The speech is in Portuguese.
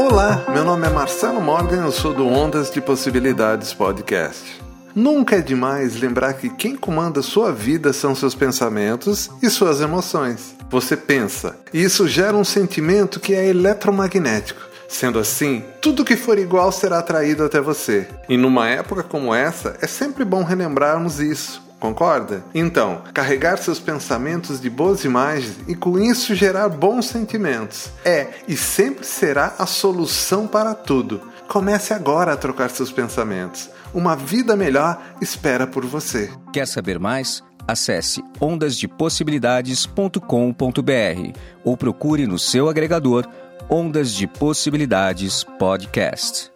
Olá, meu nome é Marcelo Morgan, eu sou do Ondas de Possibilidades Podcast. Nunca é demais lembrar que quem comanda sua vida são seus pensamentos e suas emoções. Você pensa, e isso gera um sentimento que é eletromagnético. Sendo assim, tudo que for igual será atraído até você. E numa época como essa, é sempre bom relembrarmos isso. Concorda? Então, carregar seus pensamentos de boas imagens e com isso gerar bons sentimentos é e sempre será a solução para tudo. Comece agora a trocar seus pensamentos. Uma vida melhor espera por você. Quer saber mais? Acesse ondasdepossibilidades.com.br ou procure no seu agregador Ondas de Possibilidades Podcast.